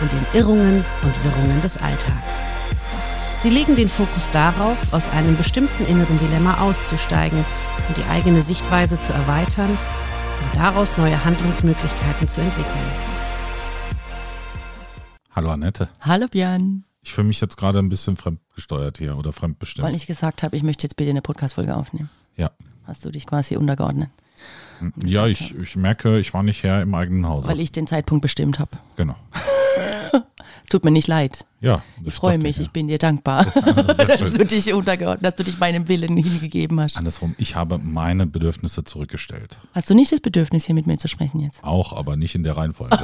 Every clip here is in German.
und den Irrungen und Wirrungen des Alltags. Sie legen den Fokus darauf, aus einem bestimmten inneren Dilemma auszusteigen und die eigene Sichtweise zu erweitern und daraus neue Handlungsmöglichkeiten zu entwickeln. Hallo Annette. Hallo Björn. Ich fühle mich jetzt gerade ein bisschen fremdgesteuert hier oder fremdbestimmt. Weil ich gesagt habe, ich möchte jetzt bitte eine Podcast-Folge aufnehmen. Ja. Hast du dich quasi untergeordnet? Ja, ich, ich merke, ich war nicht Herr im eigenen Hause. Weil ich den Zeitpunkt bestimmt habe. Genau. Tut mir nicht leid. Ja, Ich freue mich, ja. ich bin dir dankbar, dass du dich untergeordnet, dass du dich meinem Willen hingegeben hast. Andersrum, ich habe meine Bedürfnisse zurückgestellt. Hast du nicht das Bedürfnis, hier mit mir zu sprechen jetzt? Auch, aber nicht in der Reihenfolge.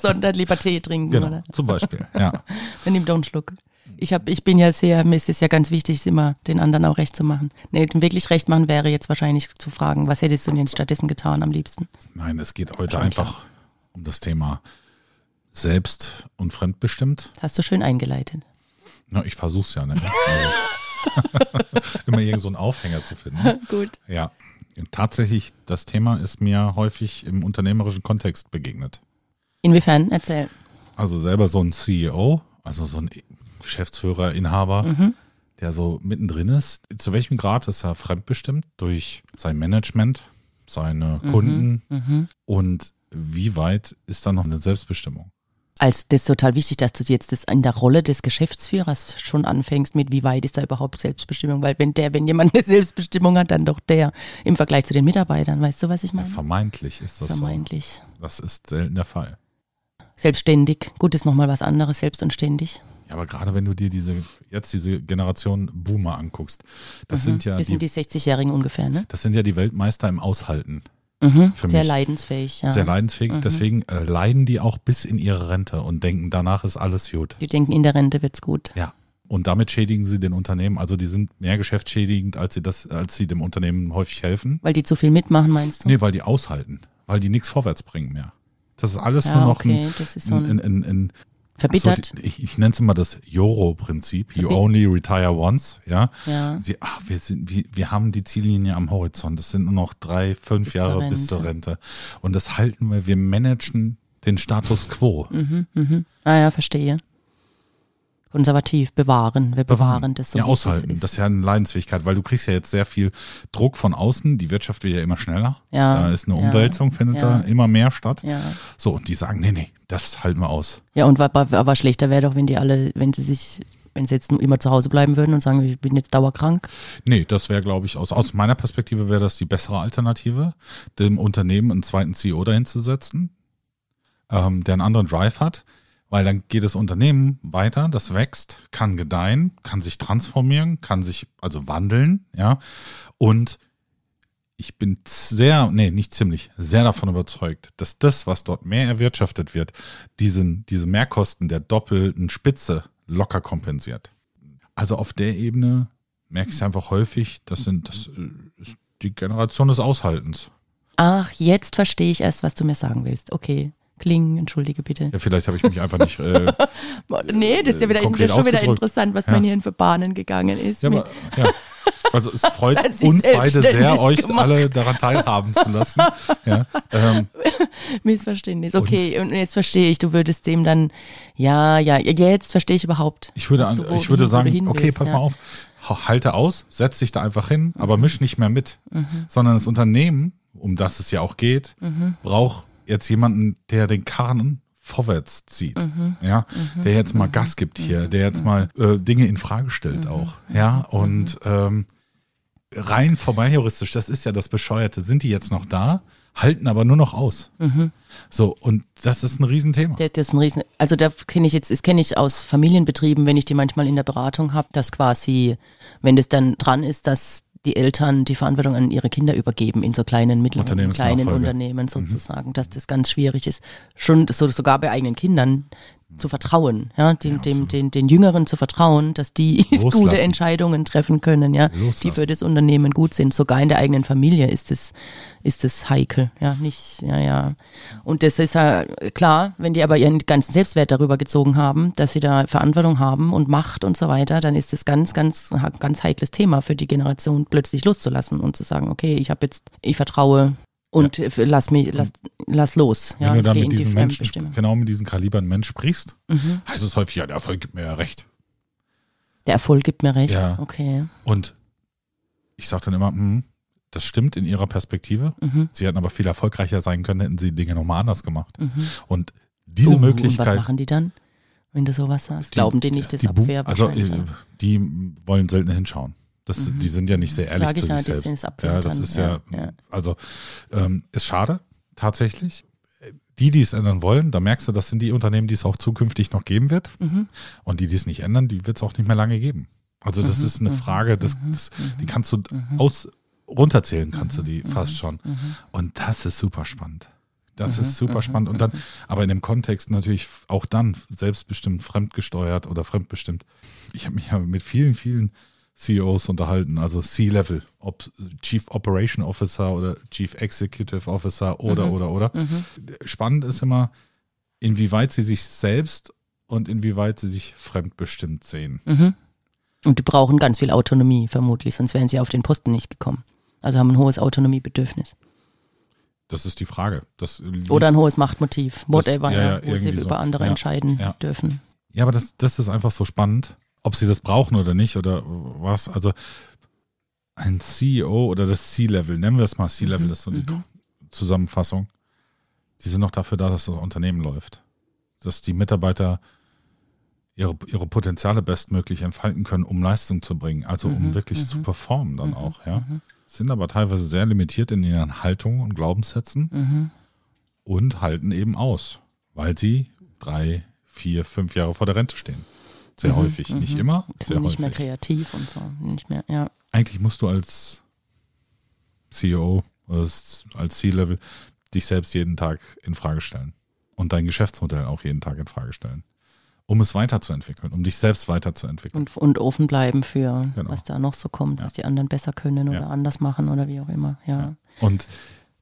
Sondern lieber Tee trinken, genau, oder? zum Beispiel. Ja. Dann nimm doch einen Schluck. Ich, hab, ich bin ja sehr, mir ist es ja ganz wichtig, immer den anderen auch recht zu machen. Nee, wirklich recht machen wäre jetzt wahrscheinlich zu fragen, was hättest du denn stattdessen getan am liebsten? Nein, es geht heute einfach um das Thema selbst und fremdbestimmt. Hast du schön eingeleitet. Na, ich versuch's ja, ne? Also, immer irgend so einen Aufhänger zu finden. Gut. Ja. Tatsächlich, das Thema ist mir häufig im unternehmerischen Kontext begegnet. Inwiefern? Erzähl. Also selber so ein CEO, also so ein Geschäftsführer, Inhaber, Mhm. der so mittendrin ist. Zu welchem Grad ist er fremdbestimmt durch sein Management, seine Mhm. Kunden und wie weit ist da noch eine Selbstbestimmung? als das ist total wichtig, dass du jetzt das in der Rolle des Geschäftsführers schon anfängst mit, wie weit ist da überhaupt Selbstbestimmung? Weil wenn der, wenn jemand eine Selbstbestimmung hat, dann doch der im Vergleich zu den Mitarbeitern. Weißt du, was ich Ja, meine? vermeintlich ist das Vermeintlich. so. Das ist selten der Fall. Selbstständig. Gut, ist nochmal was anderes, selbst und ständig. Ja, aber gerade wenn du dir diese jetzt diese Generation Boomer anguckst, das sind ja Das die, sind die 60-Jährigen ungefähr, ne? das sind ja die Weltmeister im Aushalten. Mhm. Für Sehr mich. leidensfähig, ja. Sehr leidensfähig, deswegen äh, leiden die auch bis in ihre Rente und denken, danach ist alles gut. Die denken, in der Rente wird's gut. Ja. Und damit schädigen sie den Unternehmen. Also die sind mehr geschäftsschädigend, als sie das, als sie dem Unternehmen häufig helfen. Weil die zu viel mitmachen, meinst du? Nee, weil die aushalten, weil die nichts vorwärts bringen mehr. Das ist alles Ja, nur noch okay, ein, so ein, ein, ein Verbittert. So, die- ich, ich nenne es immer das Joro-Prinzip. You only retire once, ja. Ja. Sie, ach, wir, sind, wir, wir haben die Ziellinie am Horizont. Das sind nur noch drei, fünf Bis zur Jahre bis zur Rente. Und das halten wir, wir managen den Status quo. Ah ja, verstehe. Konservativ, bewahren. Wir bewahren, das so. ja, aushalten. Das ist ja eine Leidensfähigkeit, weil du kriegst ja jetzt sehr viel Druck von außen. Die Wirtschaft wird ja immer schneller. Ja, Da ist eine ja, Umwälzung, findet ja. da immer mehr statt. Ja. So, und die sagen, nee, nee, das halten wir aus. Ja, und aber, aber schlechter wäre doch, wenn die alle, wenn sie sich, wenn sie jetzt nur immer zu Hause bleiben würden und sagen, ich bin jetzt dauerkrank. Nee, das wäre, glaube ich, aus, aus meiner Perspektive wäre das die bessere Alternative, dem Unternehmen einen zweiten CEO dahin zu setzen, ähm, der einen anderen Drive hat, weil dann geht das Unternehmen weiter, das wächst, kann gedeihen, kann sich transformieren, kann sich also wandeln, ja. Und ich bin sehr, nee, nicht ziemlich, sehr davon überzeugt, dass das, was dort mehr erwirtschaftet wird, diesen, diese Mehrkosten der doppelten Spitze locker kompensiert. Also auf der Ebene merke ich es einfach häufig, das sind das äh, ist die Generation des Aushaltens. Ach, jetzt verstehe ich erst, was du mir sagen willst. Okay. Klingen, entschuldige bitte. Ja, vielleicht habe ich mich einfach nicht. Äh, Nee, das ist ja wieder, das ist schon wieder interessant, was Ja. man hier in für Bahnen gegangen ist. ja, aber, ja. Also es freut uns beide sehr, euch gemacht. alle daran teilhaben zu lassen. Ja, ähm, Missverständnis. Okay, und jetzt verstehe ich, du würdest dem dann, ja, ja, jetzt verstehe ich überhaupt. ich würde, an, wo- ich würde sagen, hin okay, willst, pass ja. mal auf, ha- halte aus, setz dich da einfach hin, aber misch nicht mehr mit. Mhm. Sondern das Unternehmen, um das es ja auch geht, Mhm. braucht jetzt jemanden, der den Karren vorwärts zieht, Mhm. ja, der jetzt mal Gas gibt hier, der jetzt mal äh, Dinge in Frage stellt Mhm. auch, ja, und ähm, rein vorbei heuristisch, das ist ja das Bescheuerte, sind die jetzt noch da, halten aber nur noch aus. So, und das ist ein Riesenthema. Das ist ein Riesen. Also da kenne ich jetzt, das kenne ich aus Familienbetrieben, wenn ich die manchmal in der Beratung habe, dass quasi, wenn das dann dran ist, dass die Eltern die Verantwortung an ihre Kinder übergeben in so kleinen, mittleren, kleinen Unternehmen sozusagen, dass das ganz schwierig ist. Schon so, sogar bei eigenen Kindern, zu vertrauen, ja, dem, Ja, dem, den, den Jüngeren zu vertrauen, dass die gute Loslassen. Entscheidungen treffen können, ja, die Loslassen. für das Unternehmen gut sind. Sogar in der eigenen Familie ist es, ist es heikel, ja, nicht, ja, ja. Und das ist ja klar, wenn die aber ihren ganzen Selbstwert darüber gezogen haben, dass sie da Verantwortung haben und Macht und so weiter, dann ist es ganz, ganz, ganz heikles Thema für die Generation, plötzlich loszulassen und zu sagen, okay, ich habe jetzt, ich vertraue und äh, lass mich, lass, lass los. Wenn ja, du dann mit die diesen Menschen, genau mit diesen Kalibern Mensch sprichst, Mhm. heißt es häufig, ja, der Erfolg gibt mir ja recht. Der Erfolg gibt mir recht. Ja. Okay. Und ich sage dann immer, hm, das stimmt in ihrer Perspektive. Mhm. Sie hätten aber viel erfolgreicher sein können, hätten sie Dinge nochmal anders gemacht. Mhm. Und diese Oh, Und was Möglichkeit, machen die dann, wenn du sowas sagst? Glauben die nicht, das die Abwehr Also äh, ja. die wollen selten hinschauen. Das, Mhm. Die sind ja nicht sehr ehrlich Sag ich zu ja, sich selbst. ja, das ist ja, ja, also ähm, ist schade tatsächlich. Die, die es ändern wollen, da merkst du, das sind die Unternehmen, die es auch zukünftig noch geben wird. Mhm. Und die, die es nicht ändern, die wird es auch nicht mehr lange geben. Also das Mhm, ist eine mhm, Frage, das, mhm, das, mhm. die kannst du Mhm. aus runterzählen, kannst du Mhm, die mhm, fast schon. Mhm. Und das ist super spannend. Das Mhm, ist super mhm, spannend. Und dann, aber in dem Kontext natürlich auch dann selbstbestimmt, fremdgesteuert oder fremdbestimmt. Ich habe mich ja mit vielen, vielen CEOs unterhalten, also C-Level, ob Chief Operation Officer oder Chief Executive Officer oder, Mhm. oder, oder. Mhm. Spannend ist immer, inwieweit sie sich selbst und inwieweit sie sich fremdbestimmt sehen. Mhm. Und die brauchen ganz viel Autonomie, vermutlich, sonst wären sie auf den Posten nicht gekommen. Also haben ein hohes Autonomiebedürfnis. Das ist die Frage. Das Oder ein hohes Machtmotiv, whatever, ja, ja, ja, wo sie so. über andere Ja, entscheiden dürfen. Ja, aber das, das ist einfach so spannend, ob sie das brauchen oder nicht oder was. Also ein CEO oder das C-Level, nennen wir es mal C-Level, Mhm, das ist so die mhm. Zusammenfassung. Die sind noch dafür da, dass das Unternehmen läuft. Dass die Mitarbeiter ihre, ihre Potenziale bestmöglich entfalten können, um Leistung zu bringen, also um Mhm, wirklich mhm. zu performen dann Mhm, auch, ja. mhm. Sind aber teilweise sehr limitiert in ihren Haltungen und Glaubenssätzen und halten eben aus, weil sie drei, vier, fünf Jahre vor der Rente stehen. Sehr Mhm, häufig, mhm. nicht immer, sehr nicht mehr häufig. kreativ und so. Nicht mehr, ja. Eigentlich musst du als CEO, als als C-Level, dich selbst jeden Tag in Frage stellen und dein Geschäftsmodell auch jeden Tag in Frage stellen, um es weiterzuentwickeln, um dich selbst weiterzuentwickeln. Und, und offen bleiben für Genau. was da noch so kommt, Ja. was die anderen besser können oder Ja. anders machen oder wie auch immer. Ja. Ja. Und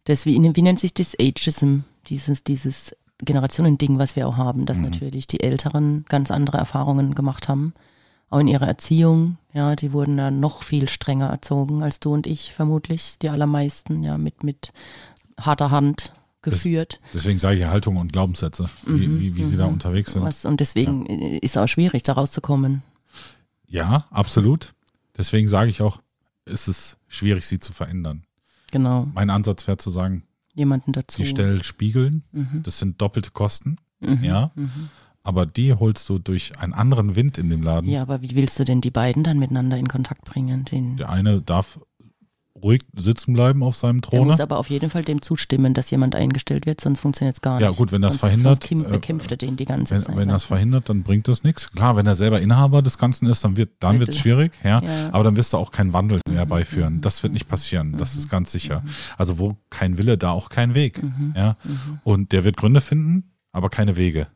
Das, wie, wie nennt sich das Ageism, dieses, dieses Generationending, was wir auch haben, dass Mhm. natürlich die Älteren ganz andere Erfahrungen gemacht haben. Auch in ihrer Erziehung, ja, die wurden da noch viel strenger erzogen als du und ich vermutlich, die allermeisten, ja, mit, mit harter Hand geführt. deswegen sage ich Haltung und Glaubenssätze, wie, Mhm, wie, wie sie da mhm. unterwegs sind. Was, und deswegen äh, ist es auch schwierig, da rauszukommen. Ja, absolut. Deswegen sage ich auch, es ist schwierig, sie zu verändern. Genau, Mein Ansatz wäre zu sagen, jemanden dazu. die Stellen spiegeln, Mhm. das sind doppelte Kosten, Mhm. ja. Mhm. aber die holst du durch einen anderen Wind in dem Laden. Ja, aber wie willst du denn die beiden dann miteinander in Kontakt bringen? Den, Der eine darf ruhig sitzen bleiben auf seinem Der Throne. muss aber auf jeden Fall dem zustimmen, dass jemand eingestellt wird, sonst funktioniert es gar nicht. Ja, gut, wenn das sonst, verhindert, Sonst kim- äh, bekämpft er den die ganze Wenn, Zeit. wenn das weißt du? verhindert, dann bringt das nichts. Klar, wenn er selber Inhaber des Ganzen ist, dann wird dann wird's schwierig, ja. Ja. Aber dann wirst du auch keinen Wandel mehr Mhm, herbeiführen. mhm, Das wird nicht passieren. Das mhm, ist ganz sicher. Also wo kein Wille, da auch kein Weg. Mhm, Ja. mhm, Und der wird Gründe finden, aber keine Wege.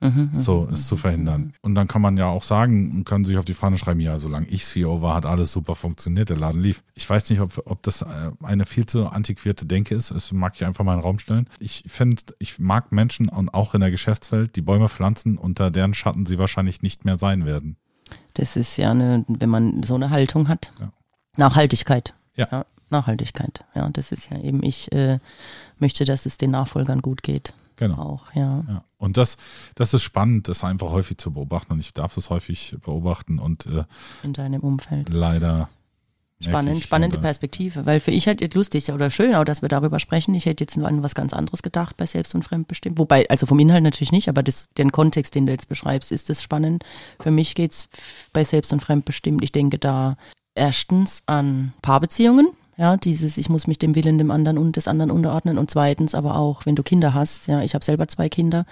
Mhm, mhm, So mhm, es zu mhm, verhindern. Und dann kann man ja auch sagen, und kann sich auf die Fahne schreiben, ja, solange ich CEO war, hat alles super funktioniert, der Laden lief. Ich weiß nicht, ob, ob das äh, eine viel zu antiquierte Denke ist. Das mag ich einfach mal in den Raum stellen. Ich finde, ich mag Menschen und auch in der Geschäftswelt, die Bäume pflanzen, unter deren Schatten sie wahrscheinlich nicht mehr sein werden. Das ist ja eine, wenn man so eine Haltung hat. Ja. Nachhaltigkeit. Ja. Nachhaltigkeit. Ja, das ist ja eben, ich äh, möchte, dass es den Nachfolgern gut geht. Genau. Auch, ja. Ja. Und das, das ist spannend, das einfach häufig zu beobachten. Und ich darf es häufig beobachten und äh, In deinem Umfeld. leider. Spannend, spannende Perspektive, weil für ich halt jetzt lustig oder schön, auch dass wir darüber sprechen. Ich hätte jetzt an was ganz anderes gedacht bei Selbst- und Fremdbestimmt. Wobei, also vom Inhalt natürlich nicht, aber das, den Kontext, den du jetzt beschreibst, ist das spannend. Für mich geht es bei Selbst- und Fremdbestimmt, ich denke da erstens an Paarbeziehungen, ja, dieses, ich muss mich dem Willen dem anderen und des anderen unterordnen. Und zweitens aber auch, wenn du Kinder hast, ja, ich habe selber zwei Kinder.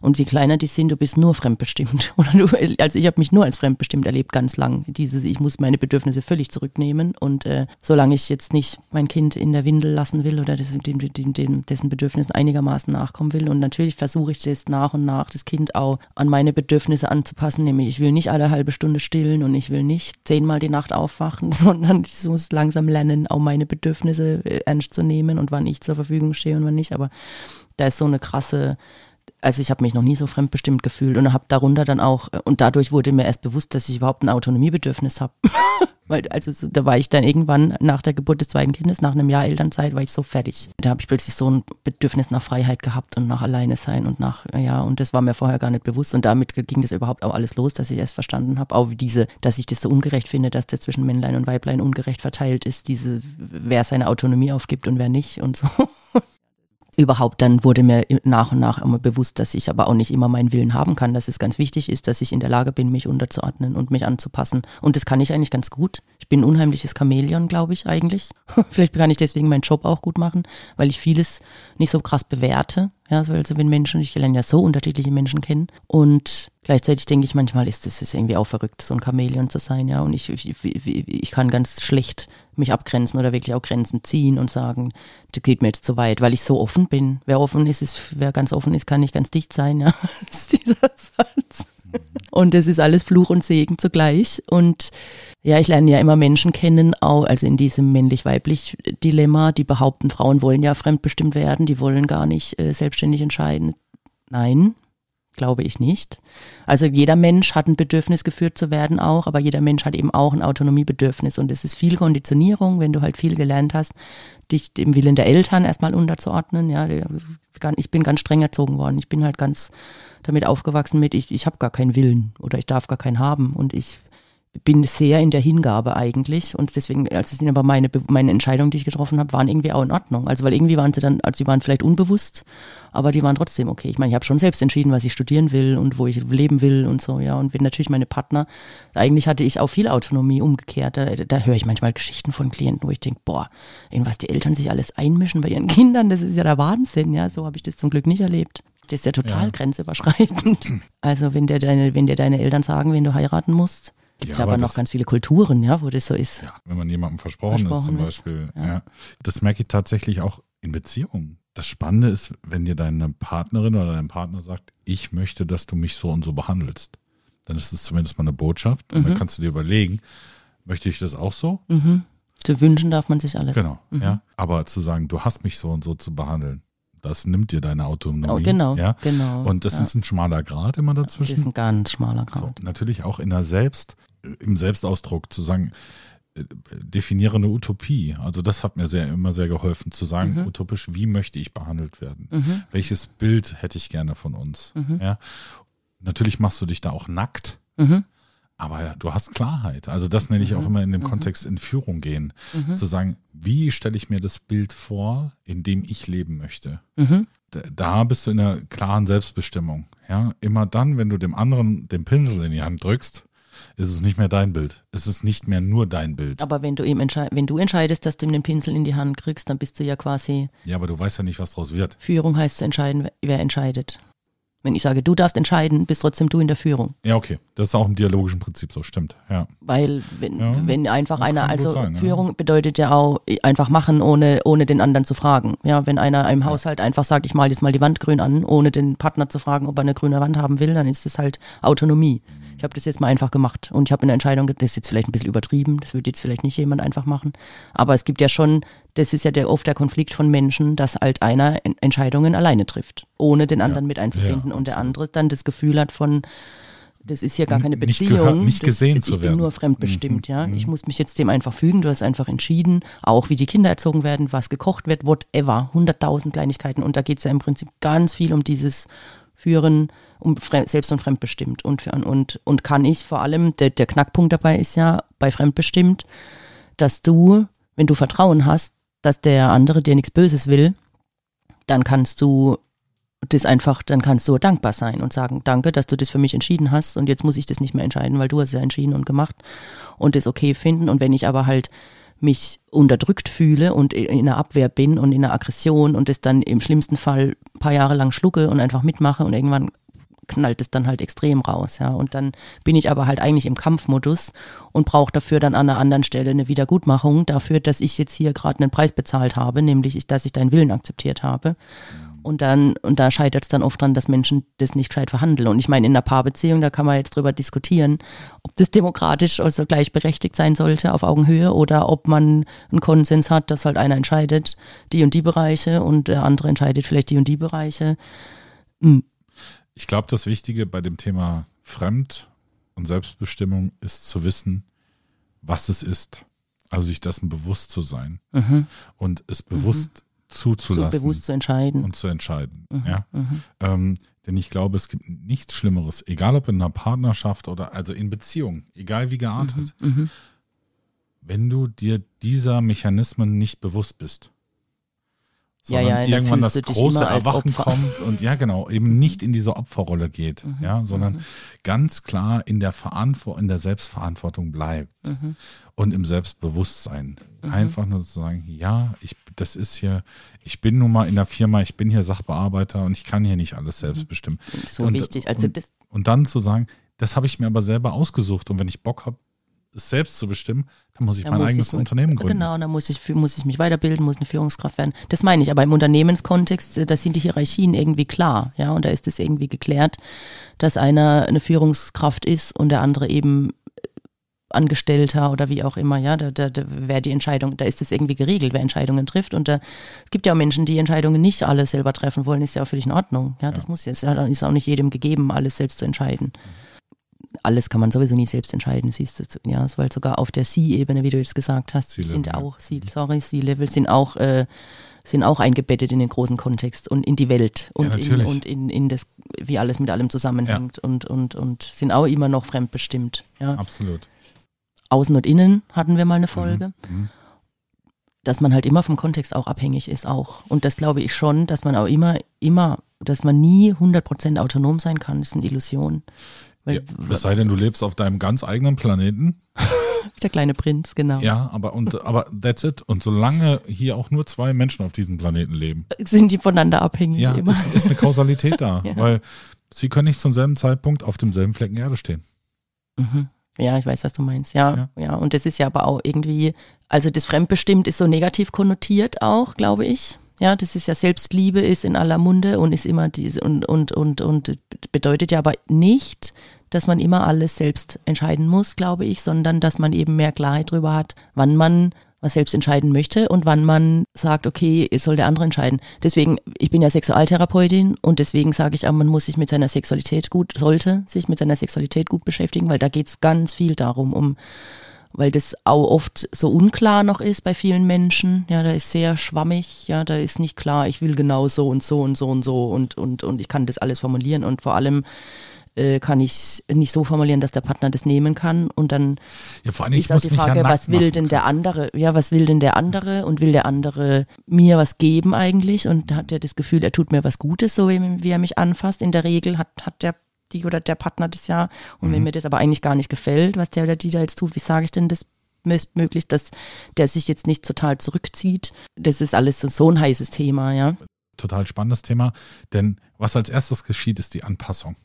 Und je kleiner die sind, du bist nur fremdbestimmt. Oder du, also ich habe mich nur als fremdbestimmt erlebt ganz lang, dieses, ich muss meine Bedürfnisse völlig zurücknehmen. Und äh, solange ich jetzt nicht mein Kind in der Windel lassen will oder das, dem, dem, dem, dessen Bedürfnissen einigermaßen nachkommen will. Und natürlich versuche ich es nach und nach, das Kind auch an meine Bedürfnisse anzupassen, nämlich ich will nicht alle halbe Stunde stillen und ich will nicht zehnmal die Nacht aufwachen, sondern ich muss langsam lernen, auch meine Bedürfnisse äh, ernst zu nehmen und wann ich zur Verfügung stehe und wann nicht. Aber da ist so eine krasse, also ich habe mich noch nie so fremdbestimmt gefühlt und habe darunter dann auch, und dadurch wurde mir erst bewusst, dass ich überhaupt ein Autonomiebedürfnis habe. Weil, also so, da war ich dann irgendwann nach der Geburt des zweiten Kindes, nach einem Jahr Elternzeit, war ich so fertig. Da habe ich plötzlich so ein Bedürfnis nach Freiheit gehabt und nach Alleine sein und nach, ja, und das war mir vorher gar nicht bewusst. Und damit ging das überhaupt auch alles los, dass ich erst verstanden habe, auch wie diese, dass ich das so ungerecht finde, dass das zwischen Männlein und Weiblein ungerecht verteilt ist, diese, wer seine Autonomie aufgibt und wer nicht und so überhaupt dann wurde mir nach und nach immer bewusst, dass ich aber auch nicht immer meinen Willen haben kann, dass es ganz wichtig ist, dass ich in der Lage bin, mich unterzuordnen und mich anzupassen. Und das kann ich eigentlich ganz gut. Ich bin ein unheimliches Chamäleon, glaube ich eigentlich. Vielleicht kann ich deswegen meinen Job auch gut machen, weil ich vieles nicht so krass bewerte. Ja, also wenn Menschen, ich lerne ja so unterschiedliche Menschen kennen und gleichzeitig denke ich manchmal, ist es irgendwie auch verrückt, so ein Chamäleon zu sein, ja. Und ich, ich, ich kann ganz schlecht mich abgrenzen oder wirklich auch Grenzen ziehen und sagen, das geht mir jetzt zu weit, weil ich so offen bin. Wer offen ist, ist, wer ganz offen ist, kann nicht ganz dicht sein, ja. Das ist dieser Satz. Und es ist alles Fluch und Segen zugleich. Und ja, ich lerne ja immer Menschen kennen, auch, also in diesem männlich-weiblich Dilemma, die behaupten, Frauen wollen ja fremdbestimmt werden, die wollen gar nicht äh, selbstständig entscheiden. Nein, glaube ich nicht. Also jeder Mensch hat ein Bedürfnis geführt zu werden auch, aber jeder Mensch hat eben auch ein Autonomiebedürfnis und es ist viel Konditionierung, wenn du halt viel gelernt hast, dich dem Willen der Eltern erstmal unterzuordnen. Ja, ich bin ganz streng erzogen worden. Ich bin halt ganz damit aufgewachsen mit, ich, ich habe gar keinen Willen oder ich darf gar keinen haben und ich bin sehr in der Hingabe eigentlich und deswegen, als es aber meine, meine Entscheidungen, die ich getroffen habe, waren irgendwie auch in Ordnung. Also weil irgendwie waren sie dann, also sie waren vielleicht unbewusst, aber die waren trotzdem okay. Ich meine, ich habe schon selbst entschieden, was ich studieren will und wo ich leben will und so, ja. Und wenn natürlich meine Partner, eigentlich hatte ich auch viel Autonomie umgekehrt. Da, da höre ich manchmal Geschichten von Klienten, wo ich denke, boah, in was die Eltern sich alles einmischen bei ihren Kindern, das ist ja der Wahnsinn, ja. So habe ich das zum Glück nicht erlebt. Das ist ja total ja. grenzüberschreitend. Also wenn dir deine, wenn dir deine Eltern sagen, wenn du heiraten musst, Gibt es ja, aber, aber noch ganz viele Kulturen, ja, wo das so ist. Ja, wenn man jemandem versprochen, versprochen ist zum Beispiel. Ist, ja. ja. Das merke ich tatsächlich auch in Beziehungen. Das Spannende ist, wenn dir deine Partnerin oder dein Partner sagt, ich möchte, dass du mich so und so behandelst. Dann ist es zumindest mal eine Botschaft. Und dann mhm. kannst du dir überlegen, möchte ich das auch so? Mhm. Zu wünschen darf man sich alles. Genau, mhm. ja. Aber zu sagen, du hast mich so und so zu behandeln, das nimmt dir deine Autonomie. Oh, genau, ja? genau. Und das ja. ist ein schmaler Grad immer dazwischen. Das ist ein ganz schmaler Grad. So, natürlich auch in der Selbst, im Selbstausdruck zu sagen, äh, definiere eine Utopie. Also das hat mir sehr, immer sehr geholfen, zu sagen, mhm. utopisch, wie möchte ich behandelt werden? Mhm. Welches Bild hätte ich gerne von uns? Mhm. Ja? Natürlich machst du dich da auch nackt. Mhm. Aber du hast Klarheit. Also das nenne ich auch mhm. immer in dem mhm. Kontext in Führung gehen. Zu sagen, wie stelle ich mir das Bild vor, in dem ich leben möchte? Da, da, bist du in einer klaren Selbstbestimmung. Ja, immer dann, wenn du dem anderen den Pinsel in die Hand drückst, ist es nicht mehr dein Bild. Es ist nicht mehr nur dein Bild. Aber wenn du ihm wenn du entscheidest, dass du ihm den Pinsel in die Hand kriegst, dann bist du ja quasi. Ja, aber du weißt ja nicht, was daraus wird. Führung heißt zu entscheiden, wer entscheidet. Wenn ich sage, du darfst entscheiden, bist trotzdem du in der Führung. Ja, okay. Das ist auch im dialogischen Prinzip so, stimmt. Ja. Weil, wenn, ja, wenn einfach einer, also sein, Führung ja. bedeutet ja auch einfach machen, ohne, ohne den anderen zu fragen. Ja, wenn einer im Haushalt einfach sagt, ich male jetzt mal die Wand grün an, ohne den Partner zu fragen, ob er eine grüne Wand haben will, dann ist das halt Autonomie. Ich habe das jetzt mal einfach gemacht und ich habe eine Entscheidung, das ist jetzt vielleicht ein bisschen übertrieben, das würde jetzt vielleicht nicht jemand einfach machen, aber es gibt ja schon, das ist ja der, oft der Konflikt von Menschen, dass halt einer Entscheidungen alleine trifft, ohne den anderen ja. mit einzubinden ja, und der andere dann das Gefühl hat von, das ist ja gar keine Beziehung. Nicht, gehört, nicht gesehen das, zu werden. Ich bin nur fremdbestimmt, mhm. ja. Ich mhm. muss mich jetzt dem einfach fügen. Du hast einfach entschieden, auch wie die Kinder erzogen werden, was gekocht wird, whatever. Hunderttausend Kleinigkeiten. Und da geht es ja im Prinzip ganz viel um dieses Führen, um selbst und fremdbestimmt. Und, und, und kann ich vor allem, der, der Knackpunkt dabei ist ja bei fremdbestimmt, dass du, wenn du Vertrauen hast, dass der andere dir nichts Böses will, dann kannst du das einfach, dann kannst du dankbar sein und sagen, danke, dass du das für mich entschieden hast und jetzt muss ich das nicht mehr entscheiden, weil du hast es ja entschieden und gemacht und das okay finden. Und wenn ich aber halt mich unterdrückt fühle und in einer Abwehr bin und in einer Aggression und es dann im schlimmsten Fall ein paar Jahre lang schlucke und einfach mitmache und irgendwann knallt es dann halt extrem raus, ja. Und dann bin ich aber halt eigentlich im Kampfmodus und brauche dafür dann an einer anderen Stelle eine Wiedergutmachung dafür, dass ich jetzt hier gerade einen Preis bezahlt habe, nämlich dass ich deinen Willen akzeptiert habe. Und dann, und da scheitert es dann oft dran, dass Menschen das nicht gescheit verhandeln. Und ich meine, in einer Paarbeziehung, da kann man jetzt drüber diskutieren, ob das demokratisch, also gleichberechtigt sein sollte, auf Augenhöhe, oder ob man einen Konsens hat, dass halt einer entscheidet, die und die Bereiche und der andere entscheidet vielleicht die und die Bereiche. Hm. Ich glaube, das Wichtige bei dem Thema Fremd- und Selbstbestimmung ist zu wissen, was es ist. Also sich dessen bewusst zu sein mhm. und es bewusst mhm zuzulassen. So bewusst zu entscheiden. Und zu entscheiden. Mhm, ja. Mhm. Ähm, denn ich glaube, es gibt nichts Schlimmeres, egal ob in einer Partnerschaft oder also in Beziehung, egal wie geartet, mhm, mhm. wenn du dir dieser Mechanismen nicht bewusst bist sondern ja, ja, irgendwann das große Erwachen kommt und ja genau, eben nicht in diese Opferrolle geht, mhm, ja, sondern mhm. ganz klar in der Verantwortung, in der Selbstverantwortung bleibt mhm. und im Selbstbewusstsein. Mhm. Einfach nur zu sagen, ja, ich, das ist hier, ich bin nun mal in der Firma, ich bin hier Sachbearbeiter und ich kann hier nicht alles selbst mhm. bestimmen. So und, wichtig. Also und, und dann zu sagen, das habe ich mir aber selber ausgesucht und wenn ich Bock habe, es selbst zu bestimmen, dann muss ich dann mein muss eigenes ich, Unternehmen gründen. Genau, dann muss ich, muss ich mich weiterbilden, muss eine Führungskraft werden. Das meine ich, aber im Unternehmenskontext, äh, da sind die Hierarchien irgendwie klar, ja, und da ist es irgendwie geklärt, dass einer eine Führungskraft ist und der andere eben äh, Angestellter oder wie auch immer, ja, da, da, da wer die Entscheidung, da ist es irgendwie geregelt, wer Entscheidungen trifft. Und da, es gibt ja auch Menschen, die Entscheidungen nicht alle selber treffen wollen, ist ja auch völlig in Ordnung. Ja, ja. das muss jetzt, ja, ist auch nicht jedem gegeben, alles selbst zu entscheiden. Mhm alles kann man sowieso nie selbst entscheiden, siehst du, ja, weil sogar auf der C-Ebene, wie du jetzt gesagt hast, sind auch, C, sorry, C-Level sind auch, äh, sind auch eingebettet in den großen Kontext und in die Welt und, ja, in, und in, in das, wie alles mit allem zusammenhängt ja. und, und, und sind auch immer noch fremdbestimmt. Ja. Absolut. Außen und innen hatten wir mal eine Folge. Mhm. Mhm. Dass man halt immer vom Kontext auch abhängig ist auch. Und das glaube ich schon, dass man auch immer, immer, dass man nie 100% autonom sein kann, ist eine Illusion. Ja, es sei denn, du lebst auf deinem ganz eigenen Planeten. Der kleine Prinz, genau. Ja, aber, und, aber that's it. Und solange hier auch nur zwei Menschen auf diesem Planeten leben, sind die voneinander abhängig. Ja, immer. Ist, ist eine Kausalität da, ja. weil sie können nicht zum selben Zeitpunkt auf demselben Flecken Erde stehen. Mhm. Ja, ich weiß, was du meinst. Ja, ja, ja. Und das ist ja aber auch irgendwie, also das Fremdbestimmt ist so negativ konnotiert auch, glaube ich. Ja, das ist ja Selbstliebe ist in aller Munde und ist immer diese und und und und bedeutet ja aber nicht, dass man immer alles selbst entscheiden muss, glaube ich, sondern dass man eben mehr Klarheit darüber hat, wann man was selbst entscheiden möchte und wann man sagt, okay, es soll der andere entscheiden. Deswegen, ich bin ja Sexualtherapeutin und deswegen sage ich auch, man muss sich mit seiner Sexualität gut, sollte sich mit seiner Sexualität gut beschäftigen, weil da geht es ganz viel darum, um weil das auch oft so unklar noch ist bei vielen Menschen. Ja, da ist sehr schwammig, ja, da ist nicht klar, ich will genau so und so und so und so und, und, und ich kann das alles formulieren und vor allem äh, kann ich nicht so formulieren, dass der Partner das nehmen kann. Und dann ja, vor allem, ist auch die Frage, ja was will denn der andere? Ja, was will denn der andere? Und will der andere mir was geben eigentlich? Und hat er das Gefühl, er tut mir was Gutes, so wie, wie er mich anfasst? In der Regel hat, hat der die oder der Partner das ja. Und mhm. wenn mir das aber eigentlich gar nicht gefällt, was der oder die da jetzt tut, wie sage ich denn das möglichst, dass der sich jetzt nicht total zurückzieht? Das ist alles so ein heißes Thema, ja. Total spannendes Thema, denn was als erstes geschieht, ist die Anpassung.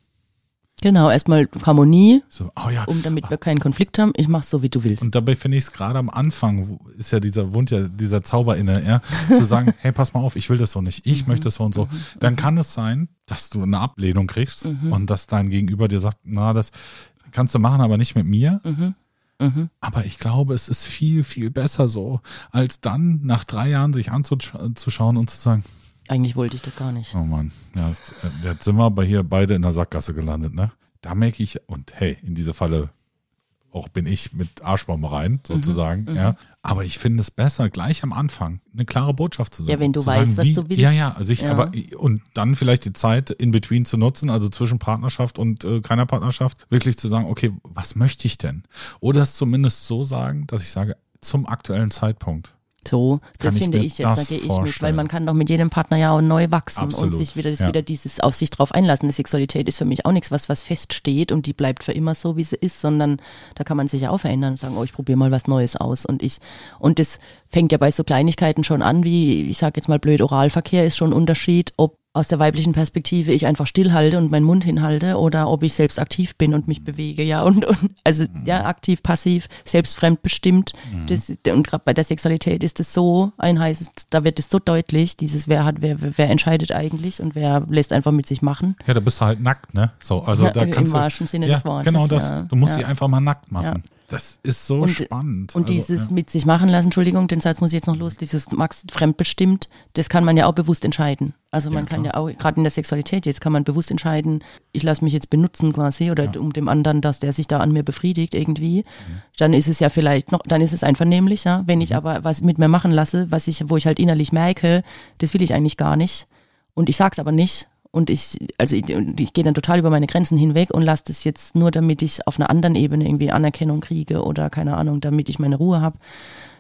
Genau, erstmal Harmonie, so, oh ja. um damit wir keinen Konflikt haben. Ich mach's so, wie du willst. Und dabei finde ich es gerade am Anfang, ist ja dieser, wohnt ja dieser Zauber inne, ja, zu sagen, hey, pass mal auf, ich will das so nicht, ich mhm. möchte es so und so. Mhm. Dann kann es sein, dass du eine Ablehnung kriegst mhm. und dass dein Gegenüber dir sagt, na, das kannst du machen, aber nicht mit mir. Mhm. Mhm. Aber ich glaube, es ist viel, viel besser so, als dann nach drei Jahren sich anzuschauen und zu sagen, eigentlich wollte ich das gar nicht. Oh Mann, ja, jetzt sind wir aber hier beide in der Sackgasse gelandet, ne? Da merke ich, und hey, in diese Falle auch bin ich mit Arschbombe rein, sozusagen, mhm, ja. Mhm. Aber ich finde es besser, gleich am Anfang eine klare Botschaft zu sagen. Ja, wenn du weißt, sagen, wie, was du willst. Ja, ja, also ich, ja. aber, und dann vielleicht die Zeit in between zu nutzen, also zwischen Partnerschaft und äh, keiner Partnerschaft, wirklich zu sagen, okay, was möchte ich denn? Oder es zumindest so sagen, dass ich sage, zum aktuellen Zeitpunkt So, das ich finde mir ich jetzt, da gehe ich mit, weil man kann doch mit jedem Partner ja auch neu wachsen Absolut, und sich wieder, das ja. wieder dieses auf sich drauf einlassen. Die Sexualität ist für mich auch nichts, was, was feststeht und die bleibt für immer so, wie sie ist, sondern da kann man sich ja auch verändern und sagen, oh, ich probiere mal was Neues aus und ich, und das fängt ja bei so Kleinigkeiten schon an, wie, ich sage jetzt mal blöd, Oralverkehr ist schon ein Unterschied, ob aus der weiblichen Perspektive ich einfach stillhalte und meinen Mund hinhalte oder ob ich selbst aktiv bin und mich bewege, ja, und, und also ja, aktiv, passiv, selbst fremdbestimmt. Das, und gerade bei der Sexualität ist es so ein heißes, da wird es so deutlich, dieses wer hat, wer, wer entscheidet eigentlich und wer lässt einfach mit sich machen. Ja, da bist du halt nackt, ne? So, also Ja, da im kannst du, wahrsten Sinne ja, des Wortes, Genau das. ja. Du musst sie einfach mal nackt machen. Ja. Das ist so Und- spannend. Und Also, dieses ja. mit sich machen lassen, Entschuldigung, den Satz muss ich jetzt noch los, dieses Max fremdbestimmt, das kann man ja auch bewusst entscheiden. Also man Ja, kann ja auch, gerade in der Sexualität, jetzt kann man bewusst entscheiden, ich lasse mich jetzt benutzen quasi oder um dem anderen, dass der sich da an mir befriedigt irgendwie. Mhm. Dann ist es ja vielleicht noch, dann ist es einvernehmlich, ja. Wenn ich aber was mit mir machen lasse, was ich, wo ich halt innerlich merke, das will ich eigentlich gar nicht. Und ich sag's aber nicht. Und ich, also ich, ich gehe dann total über meine Grenzen hinweg und lasse das jetzt nur, damit ich auf einer anderen Ebene irgendwie Anerkennung kriege oder keine Ahnung, damit ich meine Ruhe habe.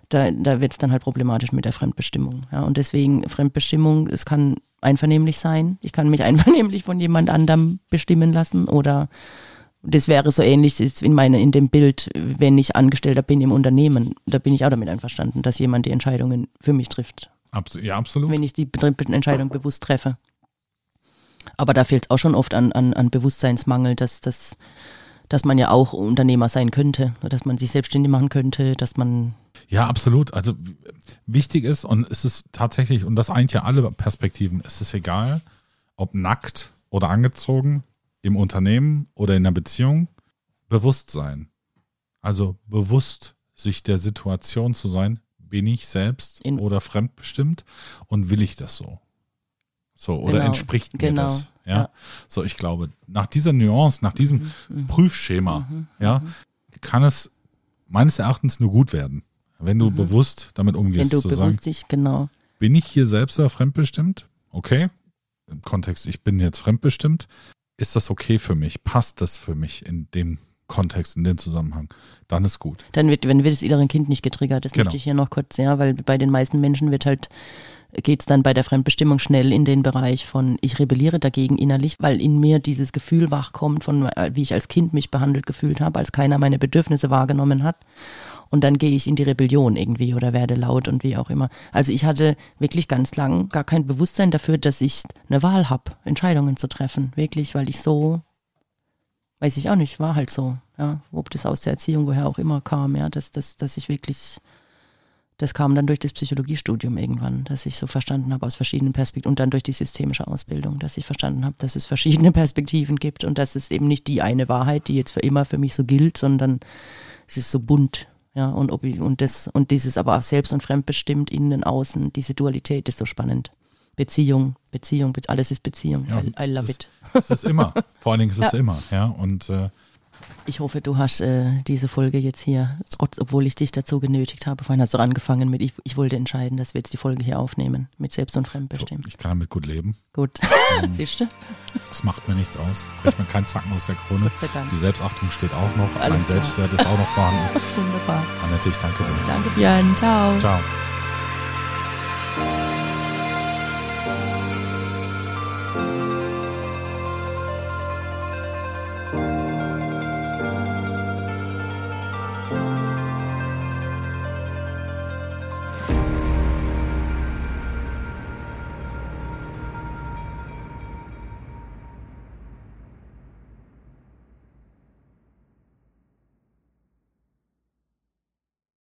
Da, da wird es dann halt problematisch mit der Fremdbestimmung. Ja, und deswegen Fremdbestimmung, es kann einvernehmlich sein. Ich kann mich einvernehmlich von jemand anderem bestimmen lassen oder das wäre so ähnlich ist in meine, in dem Bild, wenn ich Angestellter bin im Unternehmen. Da bin ich auch damit einverstanden, dass jemand die Entscheidungen für mich trifft Abs ja, absolut. wenn ich die Entscheidung bewusst treffe. Aber da fehlt es auch schon oft an, an, an Bewusstseinsmangel, dass, dass, dass man ja auch Unternehmer sein könnte, dass man sich selbstständig machen könnte, dass man Ja, absolut. Also wichtig ist, und es ist tatsächlich, und das eint ja alle Perspektiven, es ist egal, ob nackt oder angezogen, im Unternehmen oder in der Beziehung, Bewusstsein. Also bewusst sich der Situation zu sein, bin ich selbst In- oder fremdbestimmt und will ich das so? So, oder Genau, entspricht mir genau, das? Ja? ja. So, ich glaube, nach dieser Nuance, nach diesem Mhm, Prüfschema, ja, kann es meines Erachtens nur gut werden, wenn du bewusst damit Mhm. wenn umgehst, du bewusst dich, genau, bin ich hier selbst oder fremdbestimmt? Okay. Im Kontext, ich bin jetzt fremdbestimmt. Ist das okay für mich? Passt das für mich in dem Kontext, in dem Zusammenhang? Dann ist gut. dann wird, wenn wird das innere Kind nicht getriggert. Das Genau. möchte ich hier noch kurz, ja, weil bei den meisten Menschen wird halt, geht es dann bei der Fremdbestimmung schnell in den Bereich von, ich rebelliere dagegen innerlich, weil in mir dieses Gefühl wachkommt, von äh, wie ich als Kind mich behandelt gefühlt habe, als keiner meine Bedürfnisse wahrgenommen hat. Und dann gehe ich in die Rebellion irgendwie oder werde laut und wie auch immer. Also ich hatte wirklich ganz lang gar kein Bewusstsein dafür, dass ich eine Wahl habe, Entscheidungen zu treffen. Wirklich, weil ich so, weiß ich auch nicht, war halt so. Ja, ob das aus der Erziehung, woher auch immer kam, ja, dass, dass, dass ich wirklich, das kam dann durch das Psychologiestudium irgendwann, dass ich so verstanden habe aus verschiedenen Perspektiven und dann durch die systemische Ausbildung, dass ich verstanden habe, dass es verschiedene Perspektiven gibt und dass es eben nicht die eine Wahrheit, die jetzt für immer für mich so gilt, sondern es ist so bunt. Ja, und, ob ich, und, das, und dieses aber auch selbst und fremdbestimmt, innen, außen, diese Dualität ist so spannend. Beziehung, Beziehung, Be- alles ist Beziehung. Ja, I, I love es it. ist, Es ist immer. Vor allen Dingen ist es Ja. immer. Ja, und äh, Ich hoffe, du hast äh, diese Folge jetzt hier, trotz, obwohl ich dich dazu genötigt habe. Vorhin hast du angefangen mit, ich, ich wollte entscheiden, dass wir jetzt die Folge hier aufnehmen, mit Selbst- und Fremdbestimmt. ich kann damit gut leben. Gut. Siehst du? Es macht mir nichts aus. Bricht mir keinen Zacken aus der Krone. Die Selbstachtung steht auch noch. Alles mein klar. Selbstwert ist auch noch vorhanden. Wunderbar. Annette, ich danke dir. Danke, Björn. Ciao. Ciao.